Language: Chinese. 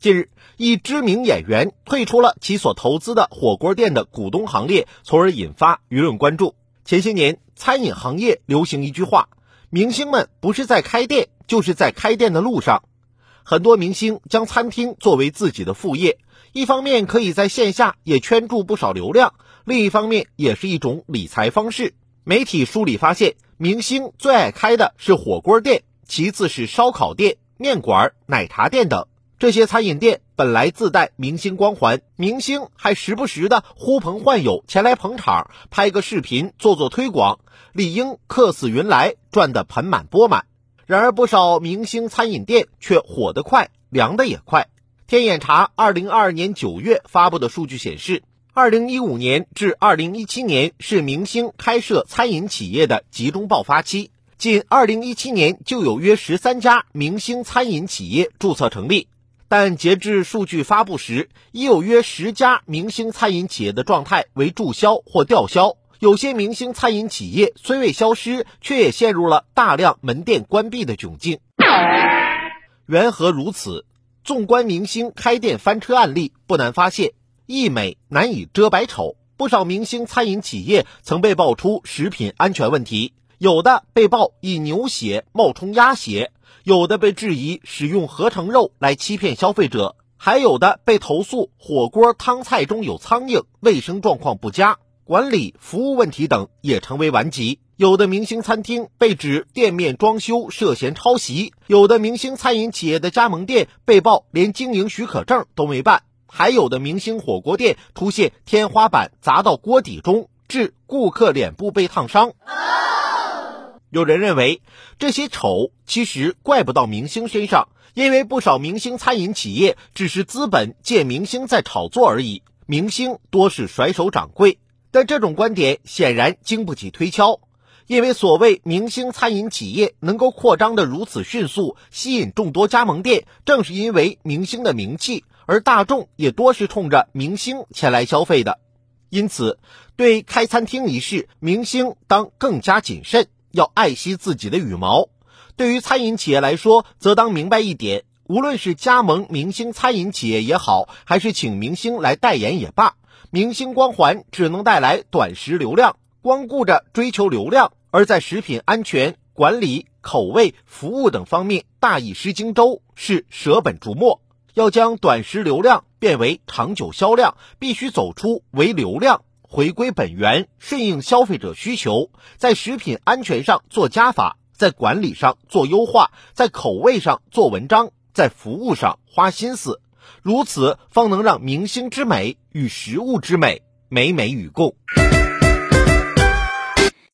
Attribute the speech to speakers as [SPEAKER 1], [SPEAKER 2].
[SPEAKER 1] 近日，一知名演员退出了其所投资的火锅店的股东行列，从而引发舆论关注。前些年，餐饮行业流行一句话：“明星们不是在开店，就是在开店的路上。”很多明星将餐厅作为自己的副业，一方面可以在线下也圈住不少流量，另一方面也是一种理财方式。媒体梳理发现，明星最爱开的是火锅店，其次是烧烤店、面馆、奶茶店等。这些餐饮店本来自带明星光环，明星还时不时的呼朋唤友前来捧场，拍个视频做做推广，理应客似云来，赚得盆满钵满。然而，不少明星餐饮店却火得快，凉得也快。天眼查二零二二年九月发布的数据显示，二零一五年至二零一七年是明星开设餐饮企业的集中爆发期，仅二零一七年就有约十三家明星餐饮企业注册成立。但截至数据发布时，已有约十家明星餐饮企业的状态为注销或吊销。有些明星餐饮企业虽未消失，却也陷入了大量门店关闭的窘境。缘何如此？纵观明星开店翻车案例，不难发现，一美难以遮百丑。不少明星餐饮企业曾被爆出食品安全问题，有的被曝以牛血冒充鸭血。有的被质疑使用合成肉来欺骗消费者，还有的被投诉火锅汤菜中有苍蝇，卫生状况不佳，管理服务问题等也成为顽疾。有的明星餐厅被指店面装修涉嫌抄袭，有的明星餐饮企业的加盟店被曝连经营许可证都没办，还有的明星火锅店出现天花板砸到锅底中，致顾客脸部被烫伤。有人认为这些丑其实怪不到明星身上，因为不少明星餐饮企业只是资本借明星在炒作而已，明星多是甩手掌柜。但这种观点显然经不起推敲，因为所谓明星餐饮企业能够扩张的如此迅速，吸引众多加盟店，正是因为明星的名气，而大众也多是冲着明星前来消费的。因此，对开餐厅一事，明星当更加谨慎。要爱惜自己的羽毛。对于餐饮企业来说，则当明白一点：无论是加盟明星餐饮企业也好，还是请明星来代言也罢，明星光环只能带来短时流量。光顾着追求流量，而在食品安全、管理、口味、服务等方面大意失荆州，是舍本逐末。要将短时流量变为长久销量，必须走出唯流量。回归本源，顺应消费者需求，在食品安全上做加法，在管理上做优化，在口味上做文章，在服务上花心思，如此方能让明星之美与食物之美美美与共。